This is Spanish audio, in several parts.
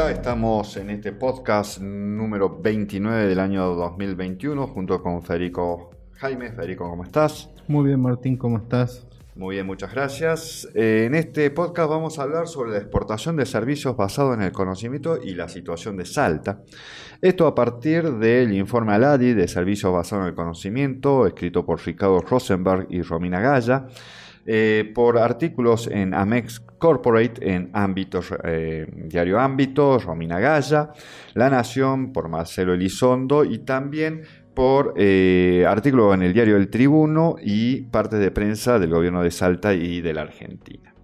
Hola, estamos en este podcast número 29 del año 2021 junto con Federico Jaime. Federico, ¿cómo estás? Muy bien, Martín, ¿cómo estás? Muy bien, muchas gracias. Eh, en este podcast vamos a hablar sobre la exportación de servicios basados en el conocimiento y la situación de Salta. Esto a partir del informe Aladi de servicios basados en el conocimiento, escrito por Ricardo Rosenberg y Romina Gaya eh, por artículos en Amex Corporate, en ámbitos, eh, Diario Ámbito, Romina Gaya, La Nación, por Marcelo Elizondo y también por eh, en el diario El Tribuno y partes de prensa del gobierno de Salta y de la Argentina.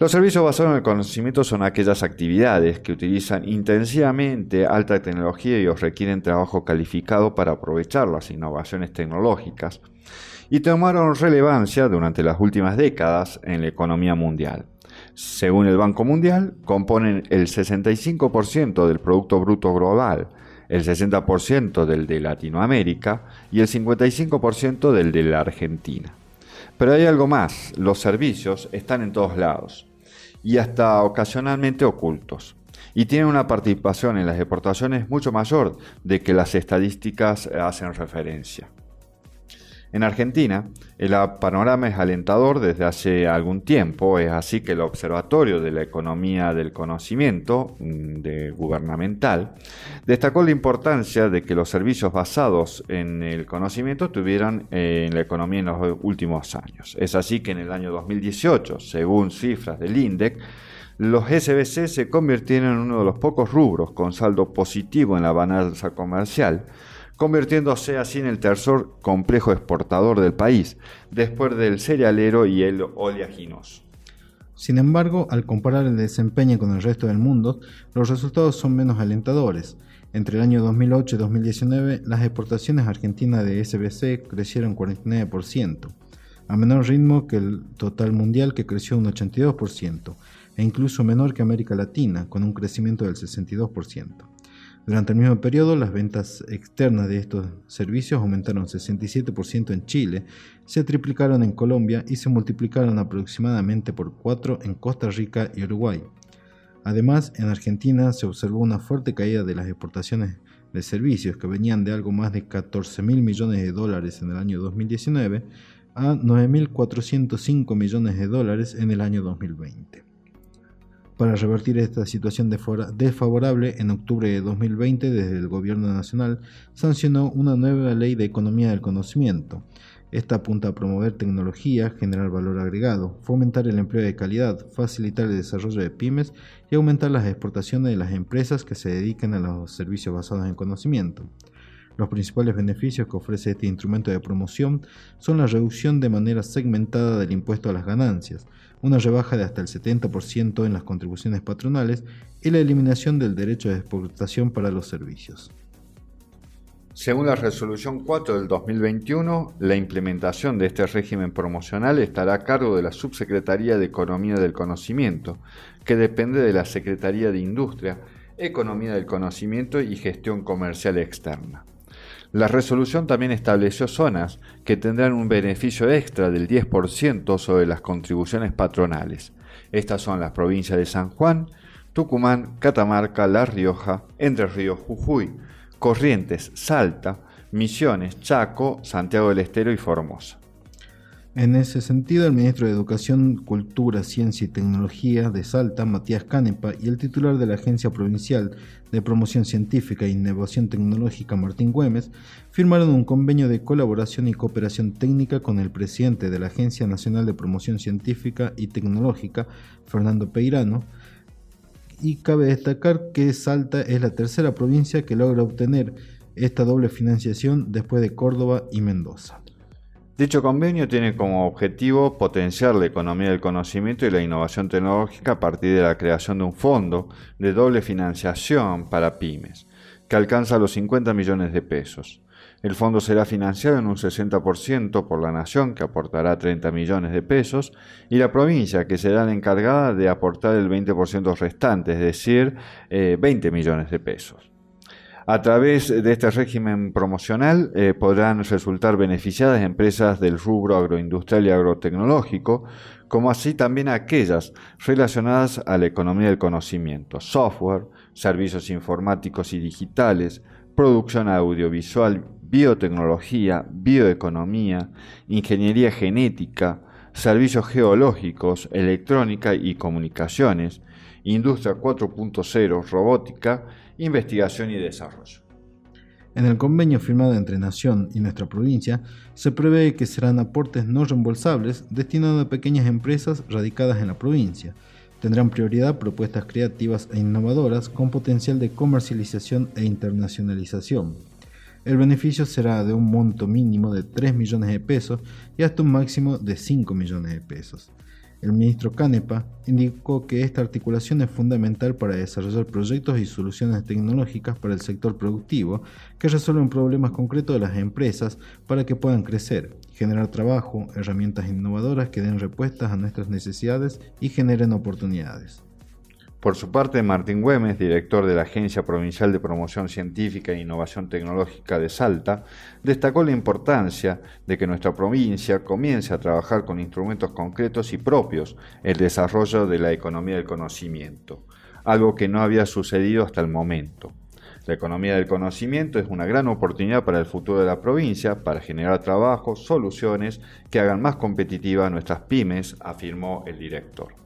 Los servicios basados en el conocimiento son aquellas actividades que utilizan intensivamente alta tecnología y os requieren trabajo calificado para aprovechar las innovaciones tecnológicas y tomaron relevancia durante las últimas décadas en la economía mundial. Según el Banco Mundial, componen el 65% del Producto Bruto Global, el 60% del de Latinoamérica y el 55% del de la Argentina. Pero hay algo más, los servicios están en todos lados y hasta ocasionalmente ocultos y tienen una participación en las exportaciones mucho mayor de que las estadísticas hacen referencia. En Argentina, el panorama es alentador desde hace algún tiempo, es así que el Observatorio de la Economía del Conocimiento mm, gubernamental destacó la importancia de que los servicios basados en el conocimiento tuvieran eh, en la economía en los últimos años. Es así que en el año 2018, según cifras del INDEC, los SBC se convirtieron en uno de los pocos rubros con saldo positivo en la balanza comercial, convirtiéndose así en el tercer complejo exportador del país, después del cerealero y el oleaginoso. Sin embargo, al comparar el desempeño con el resto del mundo, los resultados son menos alentadores. Entre el año 2008 y 2019, las exportaciones argentinas de SBC crecieron 49%, a menor ritmo que el total mundial que creció un 82%, e incluso menor que América Latina, con un crecimiento del 62%. Durante el mismo periodo, las ventas externas de estos servicios aumentaron 67% en Chile, se triplicaron en Colombia y se multiplicaron aproximadamente por 4 en Costa Rica y Uruguay. Además, en Argentina se observó una fuerte caída de las exportaciones de servicios que venían de algo más de 14 mil millones de dólares en el año 2019 a 9.405 millones de dólares en el año 2020. Para revertir esta situación desfavorable, en octubre de 2020, desde el Gobierno Nacional, sancionó una nueva ley de economía del conocimiento. Esta apunta a promover tecnología, generar valor agregado, fomentar el empleo de calidad, facilitar el desarrollo de pymes y aumentar las exportaciones de las empresas que se dediquen a los servicios basados en conocimiento. Los principales beneficios que ofrece este instrumento de promoción son la reducción de manera segmentada del impuesto a las ganancias, una rebaja de hasta el 70% en las contribuciones patronales y la eliminación del derecho de exportación para los servicios. Según la resolución 4 del 2021, la implementación de este régimen promocional estará a cargo de la Subsecretaría de Economía del Conocimiento, que depende de la Secretaría de Industria, Economía del Conocimiento y Gestión Comercial Externa. La resolución también estableció zonas que tendrán un beneficio extra del 10% sobre las contribuciones patronales. Estas son las provincias de San Juan, Tucumán, Catamarca, La Rioja, Entre Ríos, Jujuy, Corrientes, Salta, Misiones, Chaco, Santiago del Estero y Formosa. En ese sentido, el ministro de Educación, Cultura, Ciencia y Tecnología de Salta, Matías Canepa, y el titular de la Agencia Provincial de Promoción Científica e Innovación Tecnológica, Martín Güemes, firmaron un convenio de colaboración y cooperación técnica con el presidente de la Agencia Nacional de Promoción Científica y Tecnológica, Fernando Peirano, y cabe destacar que Salta es la tercera provincia que logra obtener esta doble financiación después de Córdoba y Mendoza. Dicho convenio tiene como objetivo potenciar la economía del conocimiento y la innovación tecnológica a partir de la creación de un fondo de doble financiación para pymes, que alcanza los 50 millones de pesos. El fondo será financiado en un 60% por la nación, que aportará 30 millones de pesos, y la provincia, que será la encargada de aportar el 20% restante, es decir, 20 eh, millones de pesos. A través de este régimen promocional eh, podrán resultar beneficiadas empresas del rubro agroindustrial y agrotecnológico como así también aquellas relacionadas a la economía del conocimiento, software, servicios informáticos y digitales, producción audiovisual, biotecnología, bioeconomía, ingeniería genética, servicios geológicos, electrónica y comunicaciones, industria 4.0, robótica, investigación y desarrollo. En el convenio firmado entre Nación y nuestra provincia, se prevé que serán aportes no reembolsables destinados a pequeñas empresas radicadas en la provincia. Tendrán prioridad propuestas creativas e innovadoras con potencial de comercialización e internacionalización. El beneficio será de un monto mínimo de 3 millones de pesos y hasta un máximo de 5 millones de pesos. El ministro Canepa indicó que esta articulación es fundamental para desarrollar proyectos y soluciones tecnológicas para el sector productivo que resuelven problemas concretos de las empresas para que puedan crecer, generar trabajo, herramientas innovadoras que den respuestas a nuestras necesidades y generen oportunidades. Por su parte, Martín Güemes, director de la Agencia Provincial de Promoción Científica e Innovación Tecnológica de Salta, destacó la importancia de que nuestra provincia comience a trabajar con instrumentos concretos y propios el desarrollo de la economía del conocimiento, algo que no había sucedido hasta el momento. La economía del conocimiento es una gran oportunidad para el futuro de la provincia, para generar trabajo, soluciones que hagan más competitivas nuestras pymes, afirmó el director.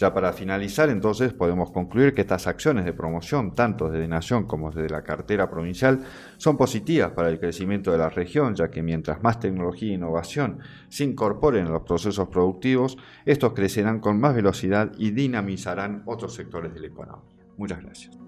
Ya para finalizar, entonces, podemos concluir que estas acciones de promoción, tanto desde Nación como desde la cartera provincial, son positivas para el crecimiento de la región, ya que mientras más tecnología e innovación se incorporen en los procesos productivos, estos crecerán con más velocidad y dinamizarán otros sectores de la economía. Muchas gracias.